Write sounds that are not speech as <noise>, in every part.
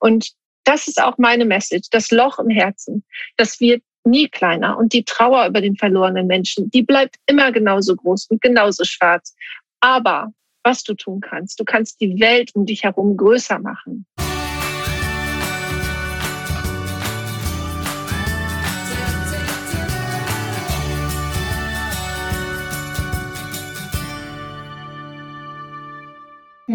Und das ist auch meine Message, das Loch im Herzen. Das wird nie kleiner. Und die Trauer über den verlorenen Menschen, die bleibt immer genauso groß und genauso schwarz. Aber was du tun kannst, du kannst die Welt um dich herum größer machen.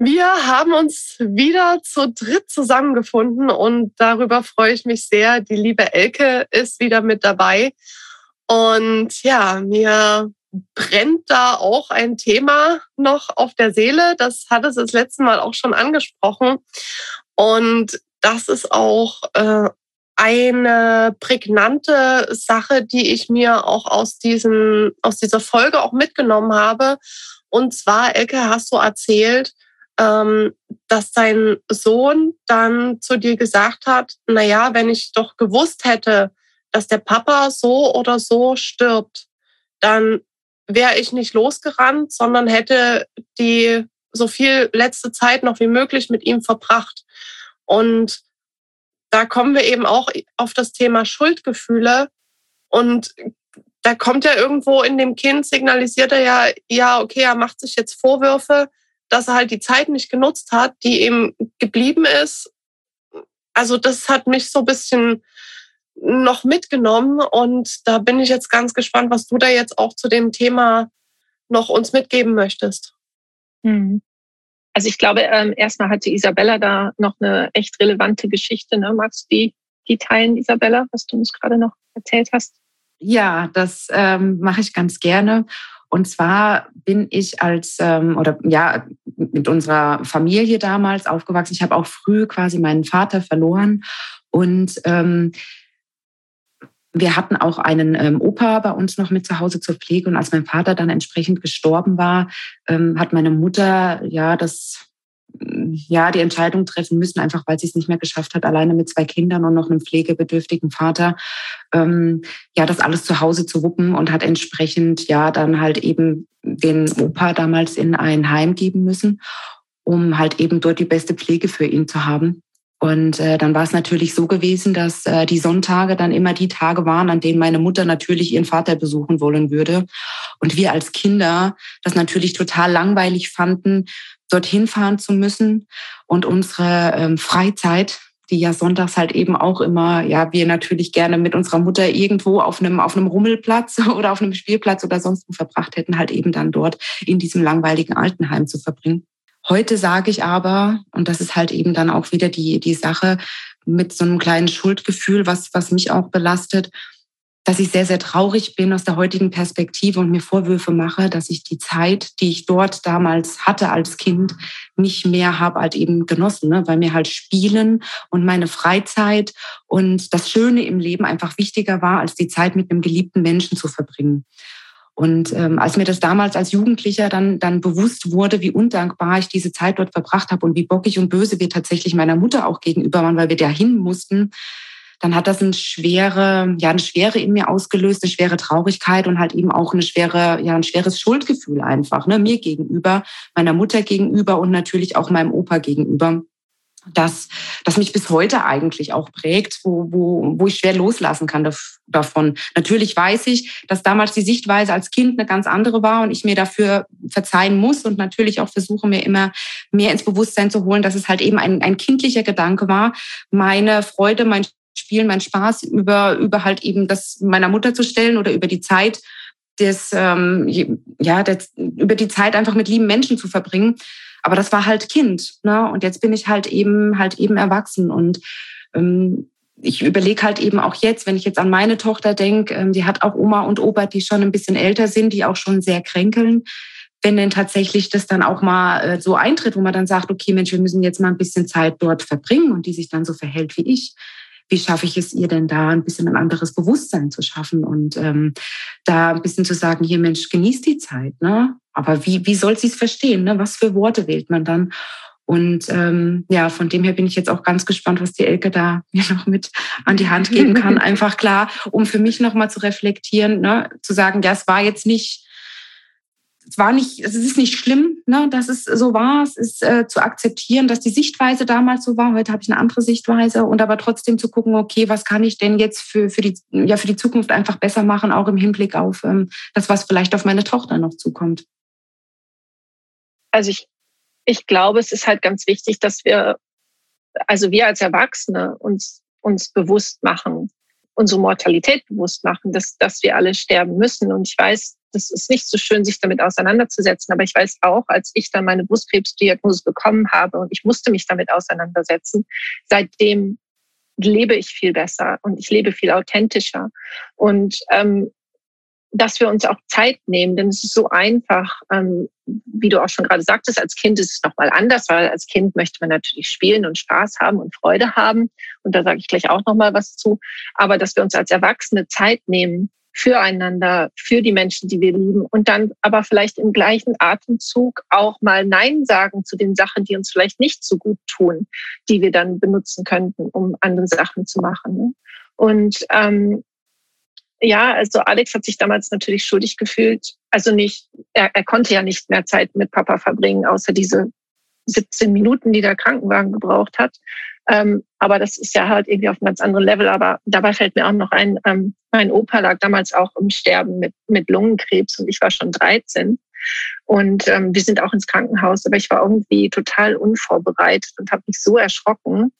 Wir haben uns wieder zu dritt zusammengefunden und darüber freue ich mich sehr. Die liebe Elke ist wieder mit dabei. Und ja, mir brennt da auch ein Thema noch auf der Seele. Das hat es das letzte Mal auch schon angesprochen. Und das ist auch äh, eine prägnante Sache, die ich mir auch aus, diesen, aus dieser Folge auch mitgenommen habe. Und zwar, Elke, hast du erzählt, dass dein Sohn dann zu dir gesagt hat, na ja, wenn ich doch gewusst hätte, dass der Papa so oder so stirbt, dann wäre ich nicht losgerannt, sondern hätte die so viel letzte Zeit noch wie möglich mit ihm verbracht. Und da kommen wir eben auch auf das Thema Schuldgefühle. Und da kommt ja irgendwo in dem Kind, signalisiert er ja, ja, okay, er macht sich jetzt Vorwürfe, dass er halt die Zeit nicht genutzt hat, die ihm geblieben ist. Also das hat mich so ein bisschen noch mitgenommen und da bin ich jetzt ganz gespannt, was du da jetzt auch zu dem Thema noch uns mitgeben möchtest. Hm. Also ich glaube, ähm, erstmal hatte Isabella da noch eine echt relevante Geschichte. Ne? Magst du die, die teilen, Isabella, was du uns gerade noch erzählt hast? Ja, das ähm, mache ich ganz gerne. Und zwar bin ich als ähm, oder ja mit unserer Familie damals aufgewachsen. Ich habe auch früh quasi meinen Vater verloren und ähm, wir hatten auch einen ähm, Opa bei uns noch mit zu Hause zur Pflege und als mein Vater dann entsprechend gestorben war, ähm, hat meine Mutter ja das ja, die Entscheidung treffen müssen, einfach weil sie es nicht mehr geschafft hat, alleine mit zwei Kindern und noch einem pflegebedürftigen Vater, ähm, ja, das alles zu Hause zu wuppen und hat entsprechend ja dann halt eben den Opa damals in ein Heim geben müssen, um halt eben dort die beste Pflege für ihn zu haben. Und äh, dann war es natürlich so gewesen, dass äh, die Sonntage dann immer die Tage waren, an denen meine Mutter natürlich ihren Vater besuchen wollen würde. Und wir als Kinder das natürlich total langweilig fanden, dorthin fahren zu müssen und unsere ähm, Freizeit, die ja sonntags halt eben auch immer, ja, wir natürlich gerne mit unserer Mutter irgendwo auf einem, auf einem Rummelplatz <laughs> oder auf einem Spielplatz oder sonst wo verbracht hätten, halt eben dann dort in diesem langweiligen Altenheim zu verbringen. Heute sage ich aber, und das ist halt eben dann auch wieder die, die Sache mit so einem kleinen Schuldgefühl, was, was mich auch belastet, dass ich sehr, sehr traurig bin aus der heutigen Perspektive und mir Vorwürfe mache, dass ich die Zeit, die ich dort damals hatte als Kind, nicht mehr habe als eben genossen, ne? weil mir halt Spielen und meine Freizeit und das Schöne im Leben einfach wichtiger war, als die Zeit mit einem geliebten Menschen zu verbringen. Und ähm, als mir das damals als Jugendlicher dann, dann bewusst wurde, wie undankbar ich diese Zeit dort verbracht habe und wie bockig und böse wir tatsächlich meiner Mutter auch gegenüber waren, weil wir dahin mussten, dann hat das eine schwere, ja, eine Schwere in mir ausgelöst, eine schwere Traurigkeit und halt eben auch eine schwere, ja, ein schweres Schuldgefühl einfach, ne, mir gegenüber, meiner Mutter gegenüber und natürlich auch meinem Opa gegenüber. Das, das mich bis heute eigentlich auch prägt, wo, wo, wo ich schwer loslassen kann davon. Natürlich weiß ich, dass damals die Sichtweise als Kind eine ganz andere war und ich mir dafür verzeihen muss und natürlich auch versuche, mir immer mehr ins Bewusstsein zu holen, dass es halt eben ein, ein kindlicher Gedanke war, meine Freude, mein Spielen, mein Spaß über, über halt eben das meiner Mutter zu stellen oder über die Zeit des, ähm, ja, des, über die Zeit einfach mit lieben Menschen zu verbringen. Aber das war halt Kind, ne? Und jetzt bin ich halt eben halt eben erwachsen und ähm, ich überlege halt eben auch jetzt, wenn ich jetzt an meine Tochter denke, ähm, die hat auch Oma und Opa, die schon ein bisschen älter sind, die auch schon sehr kränkeln. Wenn denn tatsächlich das dann auch mal äh, so eintritt, wo man dann sagt, okay, Mensch, wir müssen jetzt mal ein bisschen Zeit dort verbringen und die sich dann so verhält wie ich, wie schaffe ich es ihr denn da ein bisschen ein anderes Bewusstsein zu schaffen und ähm, da ein bisschen zu sagen, hier Mensch, genießt die Zeit, ne? Aber wie, wie soll sie es verstehen? Ne? Was für Worte wählt man dann? Und ähm, ja, von dem her bin ich jetzt auch ganz gespannt, was die Elke da <laughs> mir noch mit an die Hand geben kann. <laughs> Einfach klar, um für mich nochmal zu reflektieren, ne? zu sagen, ja, es war jetzt nicht es war nicht, es ist nicht schlimm, ne, dass es so war. Es ist äh, zu akzeptieren, dass die Sichtweise damals so war. Heute habe ich eine andere Sichtweise und aber trotzdem zu gucken, okay, was kann ich denn jetzt für, für, die, ja, für die Zukunft einfach besser machen, auch im Hinblick auf ähm, das, was vielleicht auf meine Tochter noch zukommt. Also ich, ich glaube, es ist halt ganz wichtig, dass wir, also wir als Erwachsene uns, uns bewusst machen, unsere Mortalität bewusst machen, dass, dass wir alle sterben müssen. Und ich weiß, das ist nicht so schön, sich damit auseinanderzusetzen. Aber ich weiß auch, als ich dann meine Brustkrebsdiagnose bekommen habe und ich musste mich damit auseinandersetzen, seitdem lebe ich viel besser und ich lebe viel authentischer. Und ähm, dass wir uns auch Zeit nehmen, denn es ist so einfach, ähm, wie du auch schon gerade sagtest, als Kind ist es nochmal anders, weil als Kind möchte man natürlich spielen und Spaß haben und Freude haben. Und da sage ich gleich auch nochmal was zu. Aber dass wir uns als Erwachsene Zeit nehmen, füreinander, für die Menschen, die wir lieben und dann aber vielleicht im gleichen Atemzug auch mal Nein sagen zu den Sachen, die uns vielleicht nicht so gut tun, die wir dann benutzen könnten, um andere Sachen zu machen. Ne? Und ähm, ja, also Alex hat sich damals natürlich schuldig gefühlt. Also nicht, er, er konnte ja nicht mehr Zeit mit Papa verbringen, außer diese 17 Minuten, die der Krankenwagen gebraucht hat. Ähm, aber das ist ja halt irgendwie auf einem ganz anderen Level. Aber dabei fällt mir auch noch ein, ähm, mein Opa lag damals auch im Sterben mit, mit Lungenkrebs und ich war schon 13. Und ähm, wir sind auch ins Krankenhaus, aber ich war irgendwie total unvorbereitet und habe mich so erschrocken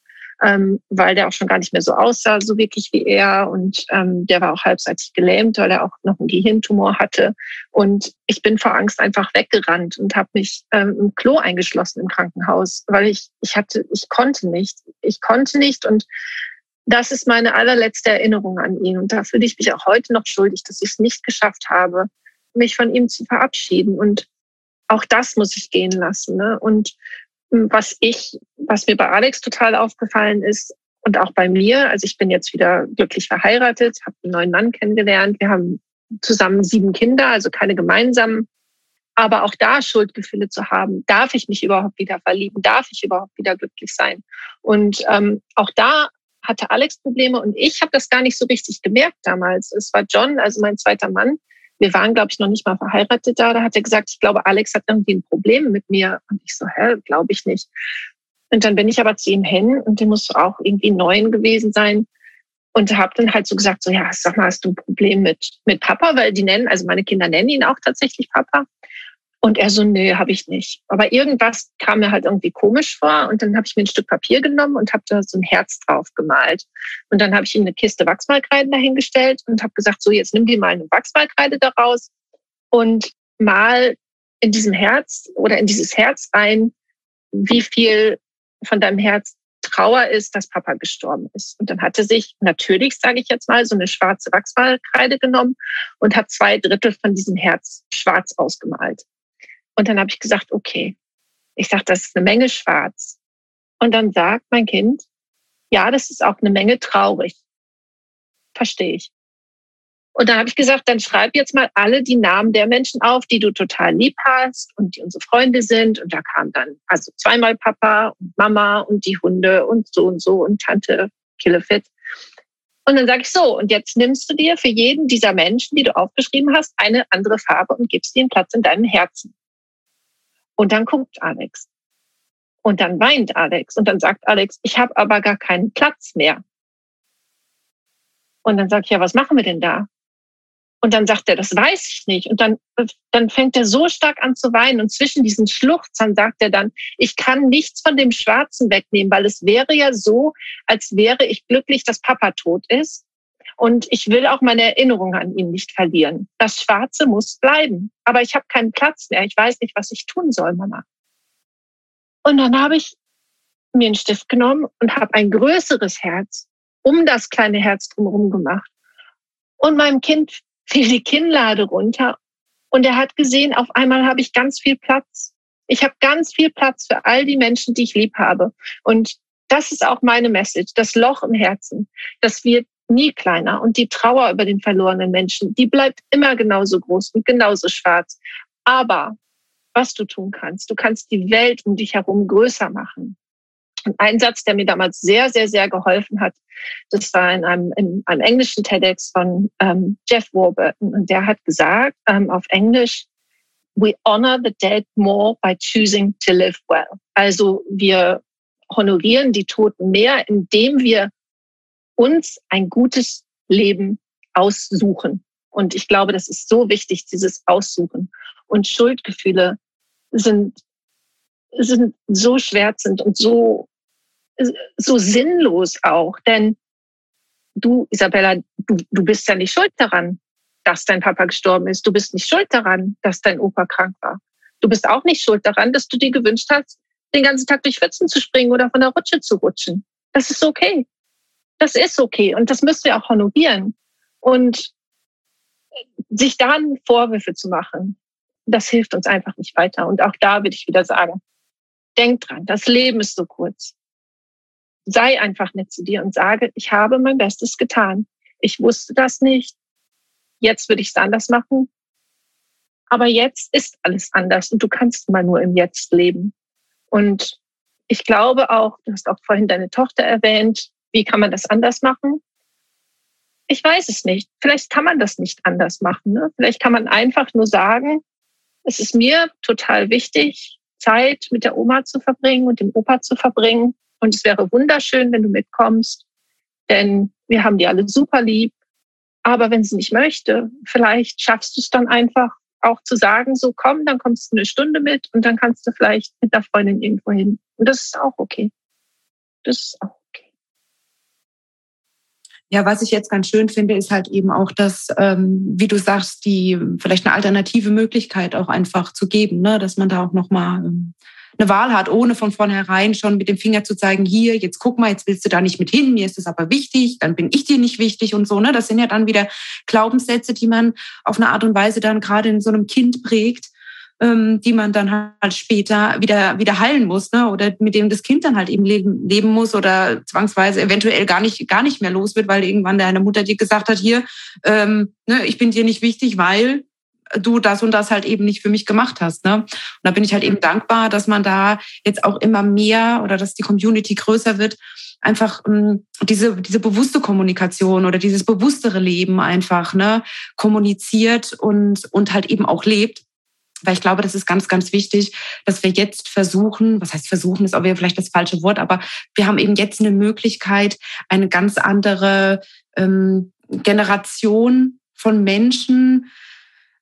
ähm, weil der auch schon gar nicht mehr so aussah, so wirklich wie er. Und ähm, der war auch halbseitig gelähmt, weil er auch noch einen Gehirntumor hatte. Und ich bin vor Angst einfach weggerannt und habe mich ähm, im Klo eingeschlossen im Krankenhaus, weil ich, ich hatte, ich konnte nicht. Ich konnte nicht und das ist meine allerletzte Erinnerung an ihn. Und da fühle ich mich auch heute noch schuldig, dass ich es nicht geschafft habe, mich von ihm zu verabschieden. Und auch das muss ich gehen lassen. Ne? Und was ich, was mir bei Alex total aufgefallen ist und auch bei mir, also ich bin jetzt wieder glücklich verheiratet, habe einen neuen Mann kennengelernt, wir haben zusammen sieben Kinder, also keine gemeinsamen. Aber auch da Schuldgefühle zu haben, darf ich mich überhaupt wieder verlieben, darf ich überhaupt wieder glücklich sein? Und ähm, auch da hatte Alex Probleme und ich habe das gar nicht so richtig gemerkt damals. Es war John, also mein zweiter Mann, wir waren, glaube ich, noch nicht mal verheiratet da. Da hat er gesagt, ich glaube, Alex hat irgendwie ein Problem mit mir. Und ich so, hä, glaube ich nicht. Und dann bin ich aber zu ihm hin und der muss auch irgendwie neun gewesen sein. Und habe dann halt so gesagt, so, ja, sag mal, hast du ein Problem mit, mit Papa? Weil die nennen, also meine Kinder nennen ihn auch tatsächlich Papa. Und er so, nö, habe ich nicht. Aber irgendwas kam mir halt irgendwie komisch vor. Und dann habe ich mir ein Stück Papier genommen und habe da so ein Herz drauf gemalt. Und dann habe ich ihm eine Kiste Wachsmalkreide dahingestellt und habe gesagt, so, jetzt nimm dir mal eine Wachsmalkreide daraus und mal in diesem Herz oder in dieses Herz rein, wie viel von deinem Herz Trauer ist, dass Papa gestorben ist. Und dann hatte sich natürlich, sage ich jetzt mal, so eine schwarze Wachsmalkreide genommen und hat zwei Drittel von diesem Herz schwarz ausgemalt. Und dann habe ich gesagt, okay. Ich sage, das ist eine Menge schwarz. Und dann sagt mein Kind, ja, das ist auch eine Menge traurig. Verstehe ich. Und dann habe ich gesagt, dann schreib jetzt mal alle die Namen der Menschen auf, die du total lieb hast und die unsere Freunde sind. Und da kam dann also zweimal Papa und Mama und die Hunde und so und so und Tante Killefit. Und dann sage ich so, und jetzt nimmst du dir für jeden dieser Menschen, die du aufgeschrieben hast, eine andere Farbe und gibst ihnen Platz in deinem Herzen. Und dann guckt Alex. Und dann weint Alex. Und dann sagt Alex, ich habe aber gar keinen Platz mehr. Und dann sage ich, ja, was machen wir denn da? Und dann sagt er, das weiß ich nicht. Und dann, dann fängt er so stark an zu weinen. Und zwischen diesen Schluchzern sagt er dann, ich kann nichts von dem Schwarzen wegnehmen, weil es wäre ja so, als wäre ich glücklich, dass Papa tot ist. Und ich will auch meine Erinnerung an ihn nicht verlieren. Das Schwarze muss bleiben. Aber ich habe keinen Platz mehr. Ich weiß nicht, was ich tun soll, Mama. Und dann habe ich mir einen Stift genommen und habe ein größeres Herz um das kleine Herz drumherum gemacht. Und meinem Kind <laughs> fiel die Kinnlade runter und er hat gesehen, auf einmal habe ich ganz viel Platz. Ich habe ganz viel Platz für all die Menschen, die ich lieb habe. Und das ist auch meine Message, das Loch im Herzen, das wird nie kleiner und die Trauer über den verlorenen Menschen, die bleibt immer genauso groß und genauso schwarz. Aber was du tun kannst, du kannst die Welt um dich herum größer machen. Und ein Satz, der mir damals sehr, sehr, sehr geholfen hat, das war in einem, in einem englischen TEDx von ähm, Jeff Warburton. Und der hat gesagt ähm, auf Englisch, we honor the dead more by choosing to live well. Also wir honorieren die Toten mehr, indem wir uns ein gutes Leben aussuchen. Und ich glaube, das ist so wichtig, dieses Aussuchen. Und Schuldgefühle sind, sind so schmerzend und so, so sinnlos auch. Denn du, Isabella, du, du bist ja nicht schuld daran, dass dein Papa gestorben ist. Du bist nicht schuld daran, dass dein Opa krank war. Du bist auch nicht schuld daran, dass du dir gewünscht hast, den ganzen Tag durch Pfützen zu springen oder von der Rutsche zu rutschen. Das ist okay. Das ist okay. Und das müssen wir auch honorieren. Und sich dann Vorwürfe zu machen, das hilft uns einfach nicht weiter. Und auch da würde ich wieder sagen, denk dran, das Leben ist so kurz. Sei einfach nett zu dir und sage, ich habe mein Bestes getan. Ich wusste das nicht jetzt würde ich es anders machen. Aber jetzt ist alles anders und du kannst immer nur im Jetzt leben. Und ich glaube auch, du hast auch vorhin deine Tochter erwähnt, wie kann man das anders machen? Ich weiß es nicht. Vielleicht kann man das nicht anders machen. Ne? Vielleicht kann man einfach nur sagen, es ist mir total wichtig, Zeit mit der Oma zu verbringen und dem Opa zu verbringen. Und es wäre wunderschön, wenn du mitkommst, denn wir haben die alle super lieb aber wenn sie nicht möchte, vielleicht schaffst du es dann einfach auch zu sagen, so komm, dann kommst du eine Stunde mit und dann kannst du vielleicht mit der Freundin irgendwo hin. Und das ist auch okay. Das ist auch. Ja, was ich jetzt ganz schön finde, ist halt eben auch, dass, ähm, wie du sagst, die vielleicht eine alternative Möglichkeit auch einfach zu geben, ne? dass man da auch nochmal ähm, eine Wahl hat, ohne von vornherein schon mit dem Finger zu zeigen, hier, jetzt guck mal, jetzt willst du da nicht mit hin, mir ist es aber wichtig, dann bin ich dir nicht wichtig und so. Ne? Das sind ja dann wieder Glaubenssätze, die man auf eine Art und Weise dann gerade in so einem Kind prägt, ähm, die man dann halt später wieder, wieder heilen muss, ne? oder mit dem das Kind dann halt eben leben, leben muss oder zwangsweise eventuell gar nicht, gar nicht mehr los wird, weil irgendwann deine Mutter dir gesagt hat, hier, ähm, ne, ich bin dir nicht wichtig, weil du das und das halt eben nicht für mich gemacht hast. Ne? Und da bin ich halt eben dankbar, dass man da jetzt auch immer mehr oder dass die Community größer wird, einfach ähm, diese, diese bewusste Kommunikation oder dieses bewusstere Leben einfach ne, kommuniziert und, und halt eben auch lebt. Weil ich glaube, das ist ganz, ganz wichtig, dass wir jetzt versuchen, was heißt versuchen, ist auch wieder vielleicht das falsche Wort, aber wir haben eben jetzt eine Möglichkeit, eine ganz andere ähm, Generation von Menschen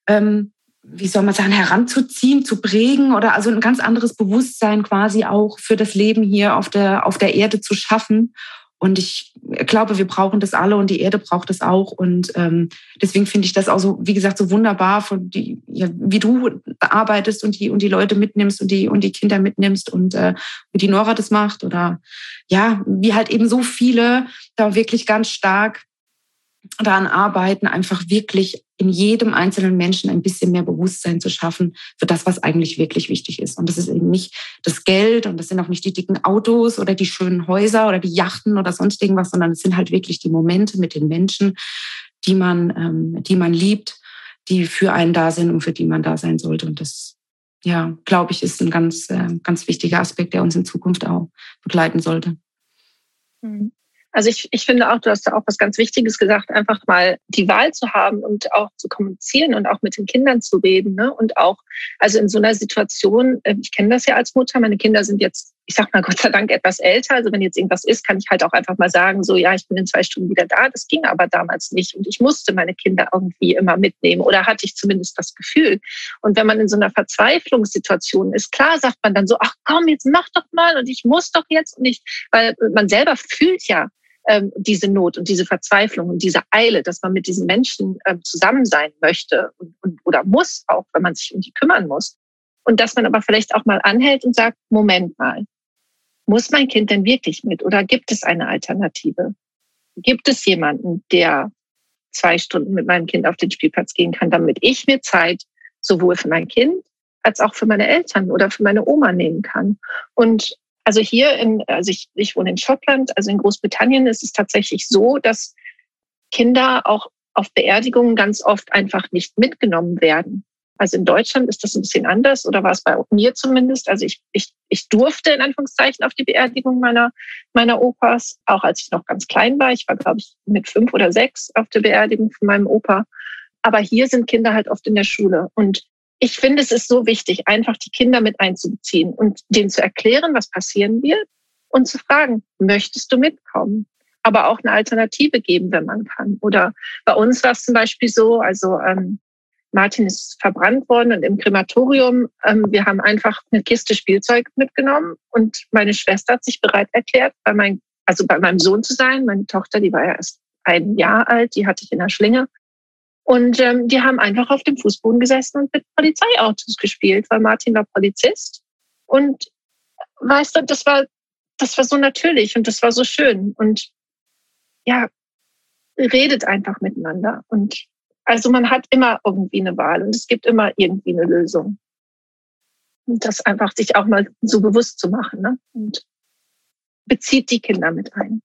ähm, wie soll man sagen, heranzuziehen, zu prägen oder also ein ganz anderes Bewusstsein quasi auch für das Leben hier auf der, auf der Erde zu schaffen. Und ich glaube, wir brauchen das alle und die Erde braucht es auch. Und ähm, deswegen finde ich das auch so, wie gesagt, so wunderbar, von die, ja, wie du arbeitest und die, und die Leute mitnimmst und die, und die Kinder mitnimmst und äh, wie die Nora das macht. Oder ja, wie halt eben so viele da wirklich ganz stark daran arbeiten, einfach wirklich in jedem einzelnen Menschen ein bisschen mehr Bewusstsein zu schaffen für das, was eigentlich wirklich wichtig ist. Und das ist eben nicht das Geld und das sind auch nicht die dicken Autos oder die schönen Häuser oder die Yachten oder sonst irgendwas, sondern es sind halt wirklich die Momente mit den Menschen, die man, ähm, die man liebt, die für einen da sind und für die man da sein sollte. Und das, ja, glaube ich, ist ein ganz, äh, ganz wichtiger Aspekt, der uns in Zukunft auch begleiten sollte. Mhm. Also ich, ich finde auch, du hast da auch was ganz Wichtiges gesagt, einfach mal die Wahl zu haben und auch zu kommunizieren und auch mit den Kindern zu reden. Ne? Und auch, also in so einer Situation, äh, ich kenne das ja als Mutter, meine Kinder sind jetzt, ich sag mal <laughs> Gott sei Dank etwas älter. Also wenn jetzt irgendwas ist, kann ich halt auch einfach mal sagen, so ja, ich bin in zwei Stunden wieder da. Das ging aber damals nicht. Und ich musste meine Kinder irgendwie immer mitnehmen oder hatte ich zumindest das Gefühl. Und wenn man in so einer Verzweiflungssituation ist, klar sagt man dann so, ach komm, jetzt mach doch mal und ich muss doch jetzt nicht, weil man selber fühlt ja, ähm, diese Not und diese Verzweiflung und diese Eile, dass man mit diesen Menschen ähm, zusammen sein möchte und, und, oder muss, auch wenn man sich um die kümmern muss. Und dass man aber vielleicht auch mal anhält und sagt, Moment mal, muss mein Kind denn wirklich mit oder gibt es eine Alternative? Gibt es jemanden, der zwei Stunden mit meinem Kind auf den Spielplatz gehen kann, damit ich mir Zeit sowohl für mein Kind als auch für meine Eltern oder für meine Oma nehmen kann? Und Also hier in, also ich, ich wohne in Schottland, also in Großbritannien ist es tatsächlich so, dass Kinder auch auf Beerdigungen ganz oft einfach nicht mitgenommen werden. Also in Deutschland ist das ein bisschen anders oder war es bei mir zumindest. Also ich, ich, ich durfte in Anführungszeichen auf die Beerdigung meiner, meiner Opas, auch als ich noch ganz klein war. Ich war, glaube ich, mit fünf oder sechs auf der Beerdigung von meinem Opa. Aber hier sind Kinder halt oft in der Schule. Und ich finde, es ist so wichtig, einfach die Kinder mit einzubeziehen und denen zu erklären, was passieren wird und zu fragen, möchtest du mitkommen? Aber auch eine Alternative geben, wenn man kann. Oder bei uns war es zum Beispiel so, also ähm, Martin ist verbrannt worden und im Krematorium, ähm, wir haben einfach eine Kiste Spielzeug mitgenommen und meine Schwester hat sich bereit erklärt, bei mein, also bei meinem Sohn zu sein. Meine Tochter, die war ja erst ein Jahr alt, die hatte ich in der Schlinge. Und ähm, die haben einfach auf dem Fußboden gesessen und mit Polizeiautos gespielt, weil Martin war Polizist. Und weißt du, das war, das war so natürlich und das war so schön. Und ja, redet einfach miteinander. Und also man hat immer irgendwie eine Wahl und es gibt immer irgendwie eine Lösung. Und das einfach sich auch mal so bewusst zu machen. Ne? Und bezieht die Kinder mit ein.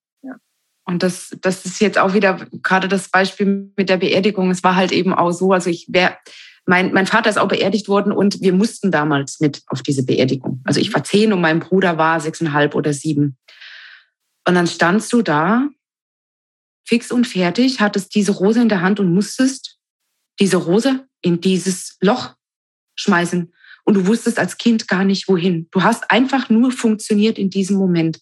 Und das, das ist jetzt auch wieder gerade das Beispiel mit der Beerdigung. Es war halt eben auch so, also ich wäre, mein, mein Vater ist auch beerdigt worden und wir mussten damals mit auf diese Beerdigung. Also ich war zehn und mein Bruder war sechseinhalb oder sieben. Und dann standst du da fix und fertig, hattest diese Rose in der Hand und musstest diese Rose in dieses Loch schmeißen. Und du wusstest als Kind gar nicht wohin. Du hast einfach nur funktioniert in diesem Moment.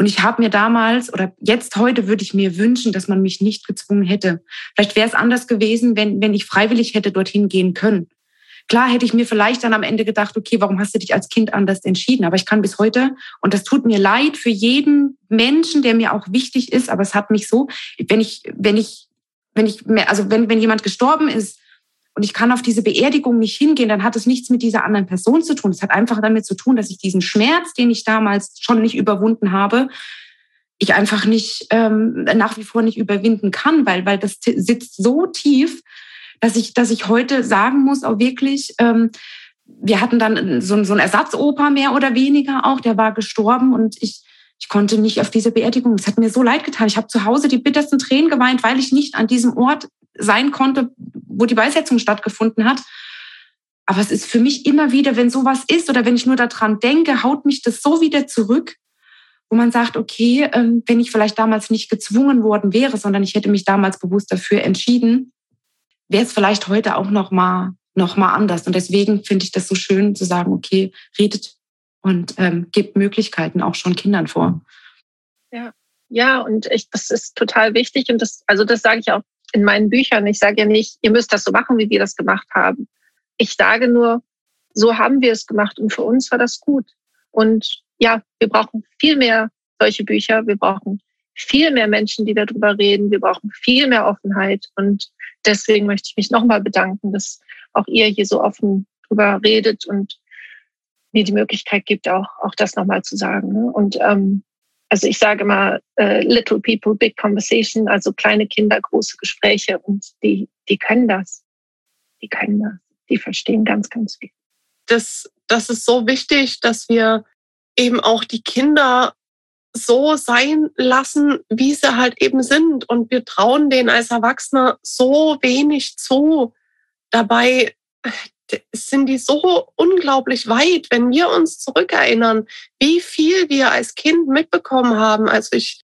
Und ich habe mir damals oder jetzt heute würde ich mir wünschen, dass man mich nicht gezwungen hätte. Vielleicht wäre es anders gewesen, wenn, wenn ich freiwillig hätte dorthin gehen können. Klar hätte ich mir vielleicht dann am Ende gedacht, okay, warum hast du dich als Kind anders entschieden? Aber ich kann bis heute, und das tut mir leid für jeden Menschen, der mir auch wichtig ist, aber es hat mich so, wenn ich, wenn ich, wenn ich, also wenn, wenn jemand gestorben ist und ich kann auf diese Beerdigung nicht hingehen, dann hat es nichts mit dieser anderen Person zu tun. Es hat einfach damit zu tun, dass ich diesen Schmerz, den ich damals schon nicht überwunden habe, ich einfach nicht ähm, nach wie vor nicht überwinden kann, weil weil das sitzt so tief, dass ich, dass ich heute sagen muss, auch wirklich, ähm, wir hatten dann so, so ein Ersatzoper mehr oder weniger auch, der war gestorben und ich, ich konnte nicht auf diese Beerdigung. Es hat mir so leid getan. Ich habe zu Hause die bittersten Tränen geweint, weil ich nicht an diesem Ort sein konnte, wo die Beisetzung stattgefunden hat. Aber es ist für mich immer wieder, wenn sowas ist oder wenn ich nur daran denke, haut mich das so wieder zurück, wo man sagt, okay, ähm, wenn ich vielleicht damals nicht gezwungen worden wäre, sondern ich hätte mich damals bewusst dafür entschieden, wäre es vielleicht heute auch noch mal noch mal anders. Und deswegen finde ich das so schön zu sagen, okay, redet und ähm, gebt Möglichkeiten auch schon Kindern vor. Ja, ja, und ich, das ist total wichtig und das, also das sage ich auch in meinen Büchern. Ich sage ja nicht, ihr müsst das so machen, wie wir das gemacht haben. Ich sage nur, so haben wir es gemacht und für uns war das gut. Und ja, wir brauchen viel mehr solche Bücher. Wir brauchen viel mehr Menschen, die darüber reden. Wir brauchen viel mehr Offenheit. Und deswegen möchte ich mich nochmal bedanken, dass auch ihr hier so offen drüber redet und mir die Möglichkeit gibt, auch, auch das nochmal zu sagen. Ne? Und ähm, also ich sage mal, äh, little people, big conversation, also kleine Kinder, große Gespräche und die, die können das. Die können das. Die verstehen ganz, ganz viel. Das, das ist so wichtig, dass wir eben auch die Kinder so sein lassen, wie sie halt eben sind. Und wir trauen denen als Erwachsene so wenig zu. Dabei sind die so unglaublich weit, wenn wir uns zurückerinnern, wie viel wir als Kind mitbekommen haben. Also ich,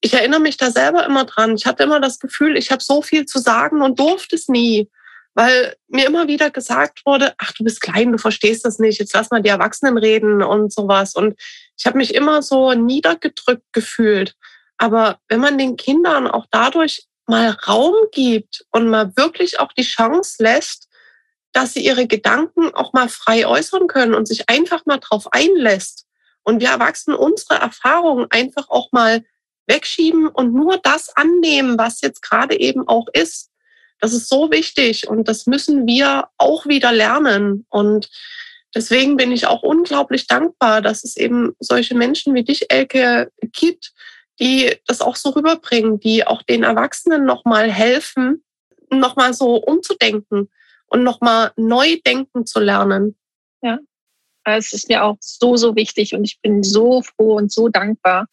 ich erinnere mich da selber immer dran. Ich hatte immer das Gefühl, ich habe so viel zu sagen und durfte es nie weil mir immer wieder gesagt wurde, ach, du bist klein, du verstehst das nicht, jetzt lass mal die Erwachsenen reden und sowas. Und ich habe mich immer so niedergedrückt gefühlt. Aber wenn man den Kindern auch dadurch mal Raum gibt und mal wirklich auch die Chance lässt, dass sie ihre Gedanken auch mal frei äußern können und sich einfach mal drauf einlässt. Und wir Erwachsenen unsere Erfahrungen einfach auch mal wegschieben und nur das annehmen, was jetzt gerade eben auch ist, das ist so wichtig und das müssen wir auch wieder lernen. Und deswegen bin ich auch unglaublich dankbar, dass es eben solche Menschen wie dich, Elke, gibt, die das auch so rüberbringen, die auch den Erwachsenen nochmal helfen, nochmal so umzudenken und nochmal neu denken zu lernen. Ja, Es ist mir auch so, so wichtig und ich bin so froh und so dankbar,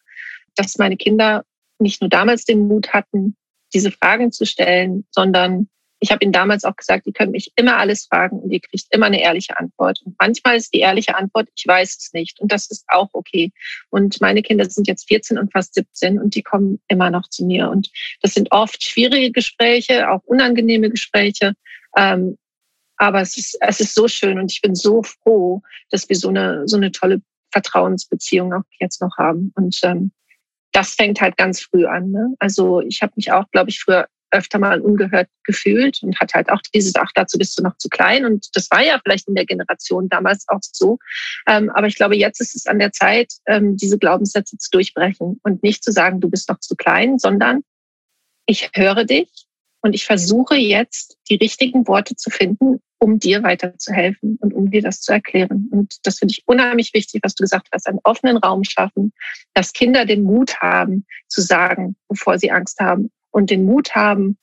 dass meine Kinder nicht nur damals den Mut hatten, diese Fragen zu stellen, sondern ich habe Ihnen damals auch gesagt, ihr könnt mich immer alles fragen und ihr kriegt immer eine ehrliche Antwort. Und manchmal ist die ehrliche Antwort, ich weiß es nicht. Und das ist auch okay. Und meine Kinder sind jetzt 14 und fast 17 und die kommen immer noch zu mir. Und das sind oft schwierige Gespräche, auch unangenehme Gespräche. Ähm, aber es ist, es ist so schön und ich bin so froh, dass wir so eine, so eine tolle Vertrauensbeziehung auch jetzt noch haben. Und ähm, das fängt halt ganz früh an. Ne? Also ich habe mich auch, glaube ich, früher öfter mal ungehört gefühlt und hat halt auch dieses, ach, dazu bist du noch zu klein. Und das war ja vielleicht in der Generation damals auch so. Ähm, aber ich glaube, jetzt ist es an der Zeit, ähm, diese Glaubenssätze zu durchbrechen und nicht zu sagen, du bist noch zu klein, sondern ich höre dich und ich versuche jetzt, die richtigen Worte zu finden, um dir weiterzuhelfen und um dir das zu erklären. Und das finde ich unheimlich wichtig, was du gesagt hast, einen offenen Raum schaffen, dass Kinder den Mut haben, zu sagen, bevor sie Angst haben und den Mut haben,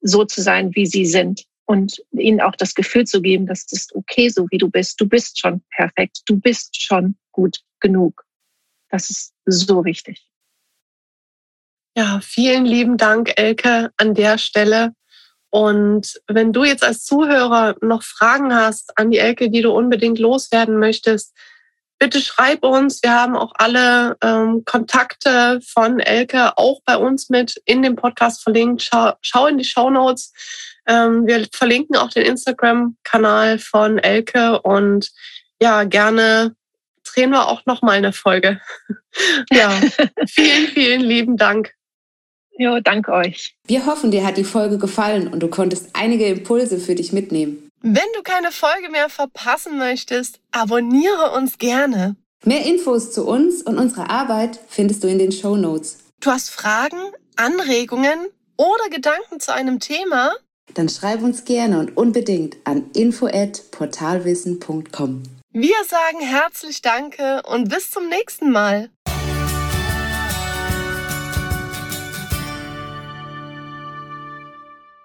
so zu sein, wie sie sind und ihnen auch das Gefühl zu geben, dass das okay so wie du bist. Du bist schon perfekt. Du bist schon gut genug. Das ist so wichtig. Ja, vielen lieben Dank, Elke, an der Stelle. Und wenn du jetzt als Zuhörer noch Fragen hast an die Elke, die du unbedingt loswerden möchtest, bitte schreib uns. Wir haben auch alle ähm, Kontakte von Elke auch bei uns mit in dem Podcast verlinkt. Schau, schau in die Show Notes. Ähm, wir verlinken auch den Instagram-Kanal von Elke und ja, gerne drehen wir auch noch mal eine Folge. <laughs> ja, <laughs> vielen, vielen lieben Dank. Ja, danke euch. Wir hoffen, dir hat die Folge gefallen und du konntest einige Impulse für dich mitnehmen. Wenn du keine Folge mehr verpassen möchtest, abonniere uns gerne. Mehr Infos zu uns und unserer Arbeit findest du in den Show Notes. Du hast Fragen, Anregungen oder Gedanken zu einem Thema? Dann schreib uns gerne und unbedingt an info@portalwissen.com. Wir sagen herzlich Danke und bis zum nächsten Mal.